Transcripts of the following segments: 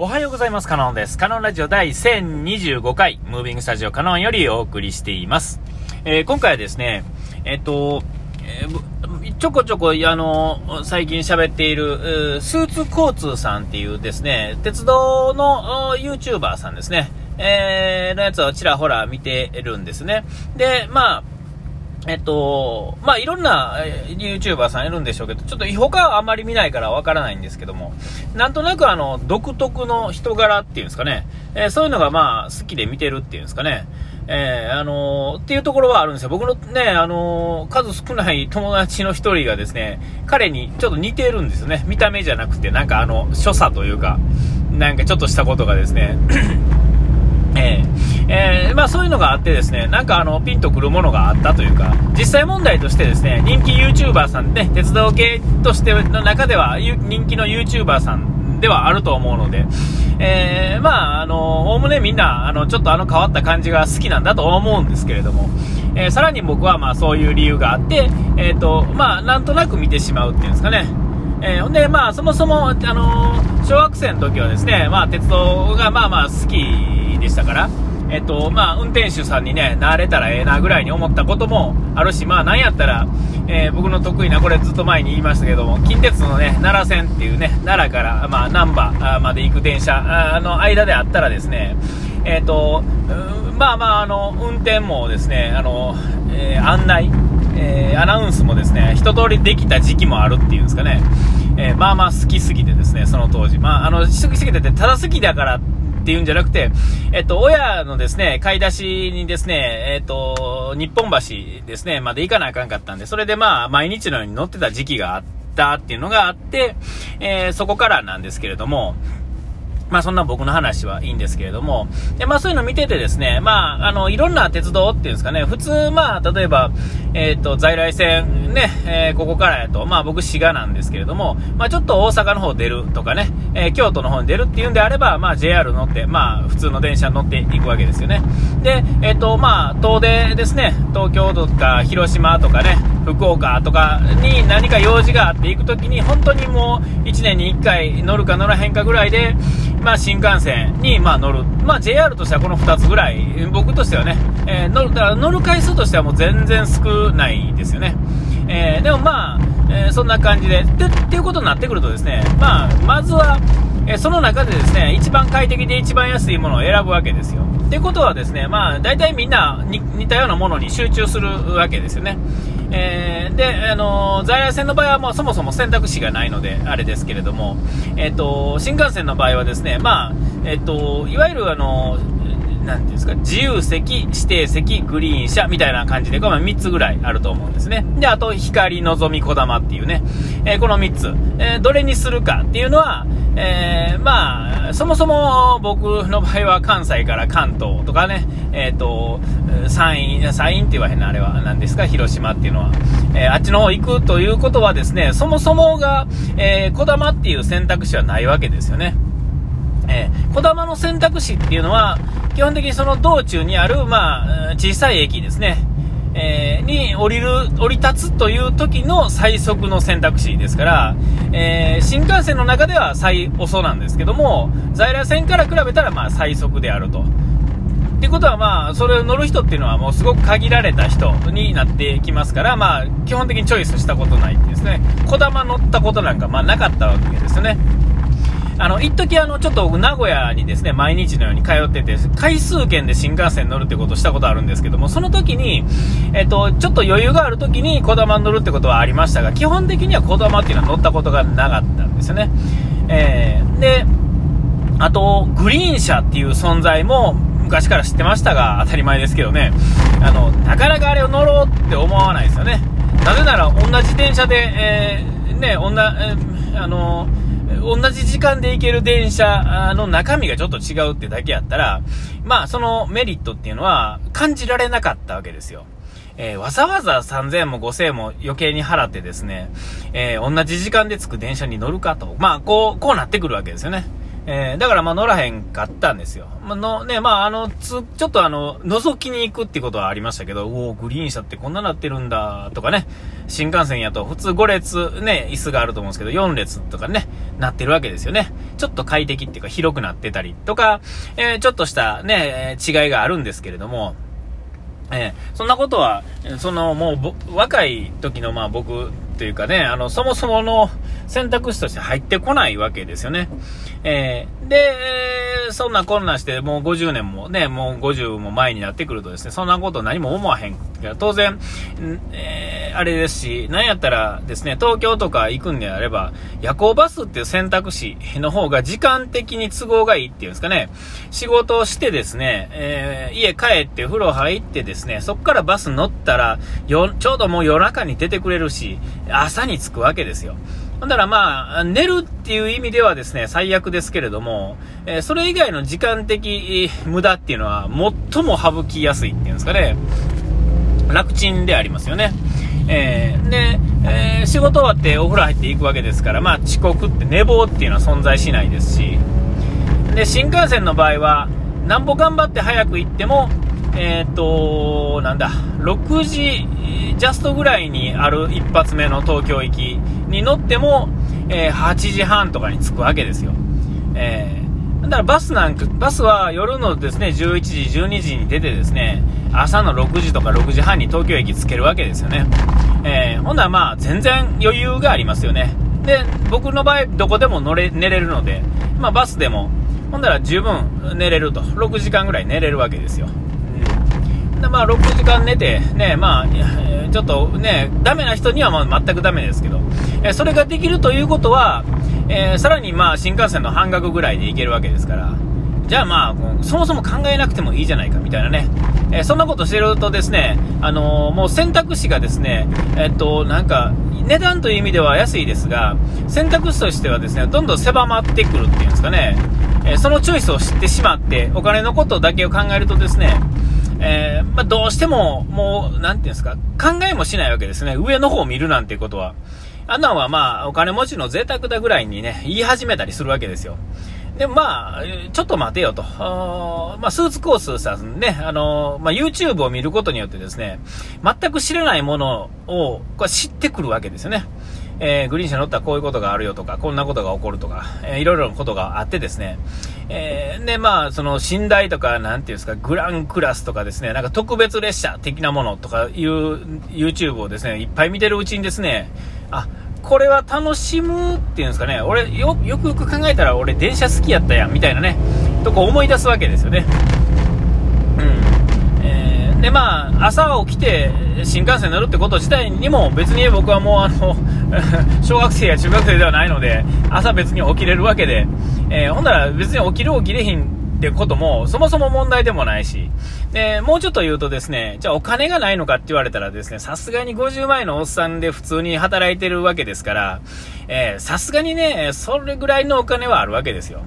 おはようございます。カノンです。カノンラジオ第1025回、ムービングスタジオカノンよりお送りしています。えー今回はですね、えっと、えーちょこちょこ、あの、最近喋っている、スーツ交通さんっていうですね、鉄道の YouTuber さんですね、えのやつをちらほら見てるんですね。で、まあ、えっと、まあ、いろんなえー YouTuber さんいるんでしょうけど、ちょっと他はあまり見ないからわからないんですけども、なんとなくあの、独特の人柄っていうんですかね、えーそういうのがまあ、好きで見てるっていうんですかね、えーあのーっていうところはあるんですよ。僕のね、あの数少ない友達の一人がですね、彼にちょっと似てるんですよね。見た目じゃなくて、なんかあの、所作というか、なんかちょっとしたことがですね、えーえーまあ、そういうのがあってですね、なんかあのピンとくるものがあったというか、実際問題としてですね、人気 YouTuber さんね、鉄道系としての中では人気の YouTuber さんではあると思うので、えーまあ、あの、おおむねみんな、あの、ちょっとあの変わった感じが好きなんだと思うんですけれども、えーさらに僕はまあそういう理由があって、えっ、と、まあ、なんとなく見てしまうっていうんですかね。えーほんで、まあ、そもそも、あの小学生の時はですね、まあ、鉄道がまあまあ好きでしたから、えっと、まあ、運転手さんにね、なれたらええなぐらいに思ったこともあるし、まあ、なんやったら、えー僕の得意な、これずっと前に言いましたけども、近鉄のね、奈良線っていうね、奈良から、まあ、難波まで行く電車の間であったらですね、えっと、まあまあ、あの、運転もですね、あの、えー案内、えアナウンスもですね、一通りできた時期もあるっていうんですかね、えまあまあ好きすぎてですね、その当時。まあ、あの、好きすぎてて、ただ好きだからっていうんじゃなくて、えっと、親のですね、買い出しにですね、えっと、日本橋ですね、まで行かなあかんかったんで、それでまあ、毎日のように乗ってた時期があったっていうのがあって、えーそこからなんですけれども、まあそんな僕の話はいいんですけれども、でまあそういうの見ててですね、まああの、いろんな鉄道っていうんですかね、普通まあ例えば、えっ、と、在来線ね、えーここからやと、まあ僕滋賀なんですけれども、まあちょっと大阪の方出るとかね、えー京都の方に出るっていうんであれば、まあ JR 乗って、まあ普通の電車に乗っていくわけですよね。で、えっ、と、まあ遠出ですね、東京とか広島とかね、福岡とかに何か用事があって行くときに、本当にもう1年に1回乗るか乗らへんかぐらいで、まあ、新幹線にま乗る、まあ、JR としてはこの2つぐらい、僕としてはね、えー乗るだから乗る回数としてはもう全然少ないですよね。えーでもまあ、えーそんな感じで。で、っていうことになってくるとですね、まあ、まずは、えーその中でですね、一番快適で一番安いものを選ぶわけですよ。ってことはですね、まあ、大体みんなに似たようなものに集中するわけですよね。えーで、あのー在来線の場合はもうそもそも選択肢がないので、あれですけれども、えっ、と、新幹線の場合はですね、まあ、えっ、と、いわゆるあのなんていうんですか、自由席、指定席、グリーン車みたいな感じで、これ3つぐらいあると思うんですね。で、あと、光、のぞみ、こだまっていうね、えーこの3つ、えーどれにするかっていうのは、えーまあ、そもそも僕の場合は関西から関東とかね、えっ、と、山陰、山陰って言わへんな、あれは、何ですか、広島っていうのは。えーあっちの方行くということはですね、そもそもが、えー、こだまっていう選択肢はないわけですよね。えー、こだまの選択肢っていうのは、基本的にその道中にある、まあ、小さい駅ですね、えーに降りる、降り立つという時の最速の選択肢ですから、えー新幹線の中では最遅なんですけども、在来線から比べたら、まあ、最速であると。っていうことは、まあ、それを乗る人っていうのはもうすごく限られた人になってきますから、まあ、基本的にチョイスしたことないってですね、こだま乗ったことなんか、まあ、なかったわけですね。あの、一時あの、ちょっと、名古屋にですね、毎日のように通ってて、回数券で新幹線乗るってことをしたことあるんですけども、その時に、えっと、ちょっと余裕がある時にこだまに乗るってことはありましたが、基本的にはこだまっていうのは乗ったことがなかったんですよね。えー、で、あと、グリーン車っていう存在も昔から知ってましたが、当たり前ですけどね、あの、なかなかあれを乗ろうって思わないですよね。なぜなら、同じ電車で、えーね、おんな、えーあの、同じ時間で行ける電車の中身がちょっと違うってだけやったら、まあ、そのメリットっていうのは感じられなかったわけですよ。えーわざわざ3000も5000も余計に払ってですね、えー同じ時間で着く電車に乗るかと。まあ、こう、こうなってくるわけですよね。えー、だからまあ乗らへんかったんですよ。まあ、の、ね、まああの、つ、ちょっとあの、覗きに行くってことはありましたけど、おおグリーン車ってこんななってるんだ、とかね、新幹線やと普通5列ね、椅子があると思うんですけど、4列とかね、なってるわけですよね。ちょっと快適っていうか広くなってたりとか、えー、ちょっとしたね、違いがあるんですけれども、えー、そんなことは、そのもう若い時のまあ僕というかね、あの、そもそもの選択肢として入ってこないわけですよね。えー、で、そんなこんなして、もう50年もね、もう50も前になってくるとですね、そんなこと何も思わへん。当然、えー、あれですし、なんやったらですね、東京とか行くんであれば、夜行バスっていう選択肢の方が時間的に都合がいいっていうんですかね、仕事をしてですね、えー、家帰って風呂入ってですね、そっからバス乗ったら、よ、ちょうどもう夜中に出てくれるし、朝に着くわけですよ。だからまあ、寝るっていう意味ではですね、最悪ですけれども、え、それ以外の時間的無駄っていうのは最も省きやすいっていうんですかね、楽ちんでありますよね。えー、で、えー、仕事終わってお風呂入っていくわけですから、まあ遅刻って寝坊っていうのは存在しないですし、で、新幹線の場合は、なんぼ頑張って早く行っても、えっ、と、なんだ、6時ジャストぐらいにある一発目の東京行きに乗っても、えー、8時半とかに着くわけですよ。えー、だからバスなんか、バスは夜のですね、11時、12時に出てですね、朝の6時とか6時半に東京駅着けるわけですよね。えー、ほんならまあ、全然余裕がありますよね。で、僕の場合、どこでも乗れ、寝れるので、まあバスでも、ほんなら十分寝れると。6時間ぐらい寝れるわけですよ。で、まあ、6時間寝て、ね、まあ、ちょっとね、ダメな人にはまあ全くダメですけど、えそれができるということは、えー、さらにまあ、新幹線の半額ぐらいで行けるわけですから、じゃあまあ、そもそも考えなくてもいいじゃないかみたいなね、えー、そんなことしてるとですね、あのー、もう選択肢がですね、えっと、なんか、値段という意味では安いですが、選択肢としてはですね、どんどん狭まってくるっていうんですかね、えそのチョイスを知ってしまって、お金のことだけを考えるとですね、えー、まあ、どうしても、もう、なんていうんですか、考えもしないわけですね。上の方を見るなんていうことは。あんなんはまあ、お金持ちの贅沢だぐらいにね、言い始めたりするわけですよ。でまあ、ちょっと待てよと。まあ、スーツコースさんね、あの、まあ、YouTube を見ることによってですね、全く知らないものを、これ知ってくるわけですよね。えー、グリーン車乗ったらこういうことがあるよとか、こんなことが起こるとか、えー、いろいろなことがあってですね、えー、で、まあ、その、寝台とか、なんていうんですか、グランクラスとかですね、なんか特別列車的なものとかいう YouTube をですね、いっぱい見てるうちにですね、あ、これは楽しむっていうんですかね、俺よ、よくよく考えたら俺電車好きやったやん、みたいなね、とこ思い出すわけですよね。で、まあ、朝起きて新幹線乗るってこと自体にも別に僕はもうあの、小学生や中学生ではないので、朝別に起きれるわけで、えー、ほんなら別に起きる起きれひんってこともそもそも問題でもないし、で、もうちょっと言うとですね、じゃあお金がないのかって言われたらですね、さすがに50万円のおっさんで普通に働いてるわけですから、さすがにね、それぐらいのお金はあるわけですよ。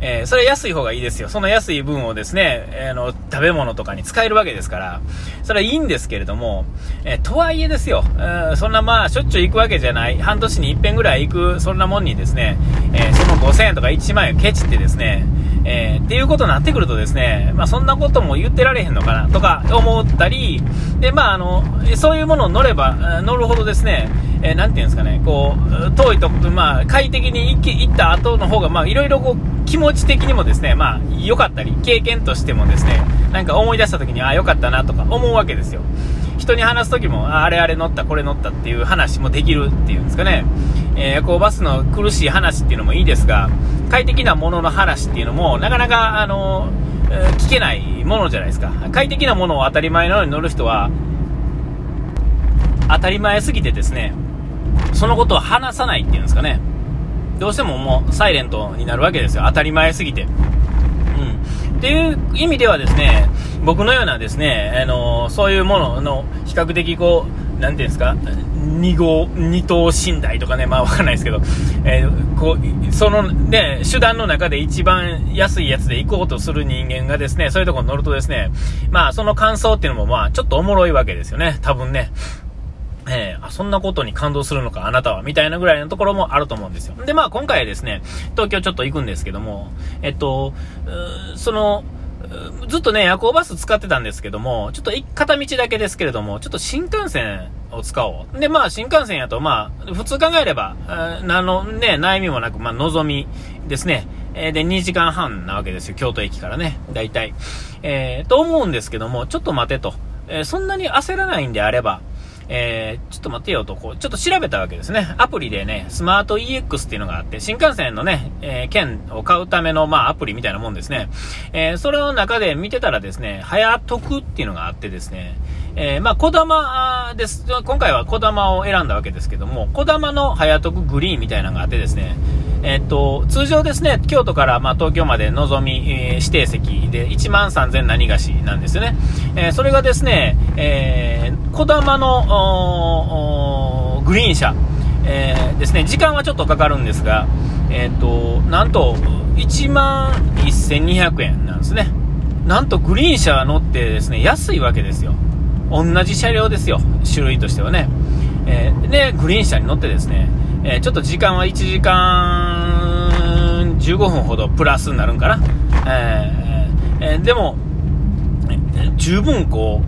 えー、それは安い方がいいですよ。その安い分をですね、えー、の、食べ物とかに使えるわけですから、それはいいんですけれども、えー、とはいえですよ、えそんなまあ、しょっちゅう行くわけじゃない、半年に一遍ぐらい行く、そんなもんにですね、えその5000円とか1万円をケチってですね、えっていうことになってくるとですね、まあそんなことも言ってられへんのかな、とか思ったり、で、まああの、そういうものを乗れば、乗るほどですね、えー、ていうんですかね、こう、遠いと、まあ、快適に行った後の方が、まあ、いろいろこう、気持ち的にもですね、まあ、良かったり、経験としてもですね、なんか思い出した時に、ああ、良かったなとか思うわけですよ。人に話す時も、あれあれ乗った、これ乗ったっていう話もできるっていうんですかね。えー、行バスの苦しい話っていうのもいいですが、快適なものの話っていうのも、なかなか、あの、聞けないものじゃないですか。快適なものを当たり前のように乗る人は、当たり前すぎてですね、そのことを話さないっていうんですかね。どうしてももうサイレントになるわけですよ。当たり前すぎて。うん。っていう意味ではですね、僕のようなですね、あのそういうものの比較的こう、なんていうんですか、2号、2等寝台とかね、まあわかんないですけど、えー、こう、そのね、手段の中で一番安いやつで行こうとする人間がですね、そういうとこに乗るとですね、まあその感想っていうのもまあちょっとおもろいわけですよね、多分ね。えー、あ、そんなことに感動するのか、あなたは、みたいなぐらいのところもあると思うんですよ。で、まあ今回ですね、東京ちょっと行くんですけども、えっと、その、ずっとね、夜行バス使ってたんですけども、ちょっと片道だけですけれども、ちょっと新幹線を使おう。で、まあ、新幹線やと、まあ、普通考えれば、あのね、悩みもなく、まあ、望みですね。えで、2時間半なわけですよ。京都駅からね。大体。えー、と思うんですけども、ちょっと待てと。えー、そんなに焦らないんであれば、えー、ちょっと待ってよと、こう、ちょっと調べたわけですね。アプリでね、スマート EX っていうのがあって、新幹線のね、えー、券を買うための、まあ、アプリみたいなもんですね。えー、それの中で見てたらですね、早得っていうのがあってですね、えー、まあ、小玉です。今回は小玉を選んだわけですけども、小玉の早得グリーンみたいなのがあってですね、えっと、通常ですね、京都からまあ東京までのぞみ、えー、指定席で1万3000何がしなんですよね。えー、それがですね、えー、小玉のグリーン車、えー、ですね、時間はちょっとかかるんですが、えっと、なんと1万1200円なんですね。なんとグリーン車乗ってですね、安いわけですよ。同じ車両ですよ、種類としてはね。えー、で、グリーン車に乗ってですね、えー、ちょっと時間は1時間15分ほどプラスになるんかな。えー、えー、でも、十分こ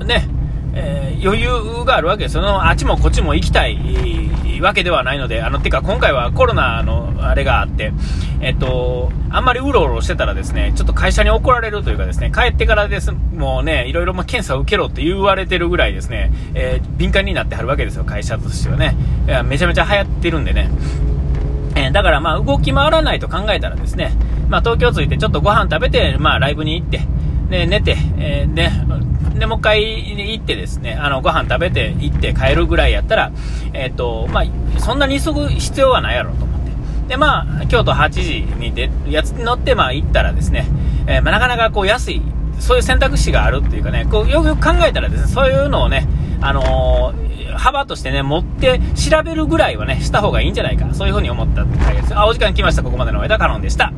う、ね、えー、余裕があるわけですよ。あっちもこっちも行きたいわけではないので、あの、てか今回はコロナのあれがあって、えっと、あんまりうろうろしてたらですね、ちょっと会社に怒られるというかですね、帰ってからです、もうね、いろいろ検査を受けろって言われてるぐらいですね、えー、敏感になってはるわけですよ、会社としてはね。めちゃめちゃ流行ってるんでね。えー、だからまあ動き回らないと考えたらですね、まあ東京着いてちょっとご飯食べて、まあライブに行って、で、寝て、えー、で、で、もう一回行ってですね、あの、ご飯食べて行って帰るぐらいやったら、えっ、ー、と、まあ、そんなに急ぐ必要はないやろうと思って。で、まあ、京都8時にで、やつ乗って、まあ、行ったらですね、えー、まあ、なかなかこう、安い、そういう選択肢があるっていうかね、こう、よくよく考えたらですね、そういうのをね、あのー、幅としてね、持って調べるぐらいはね、した方がいいんじゃないか。そういうふうに思ったって回です。あ、お時間来ました。ここまでの間、カノンでした。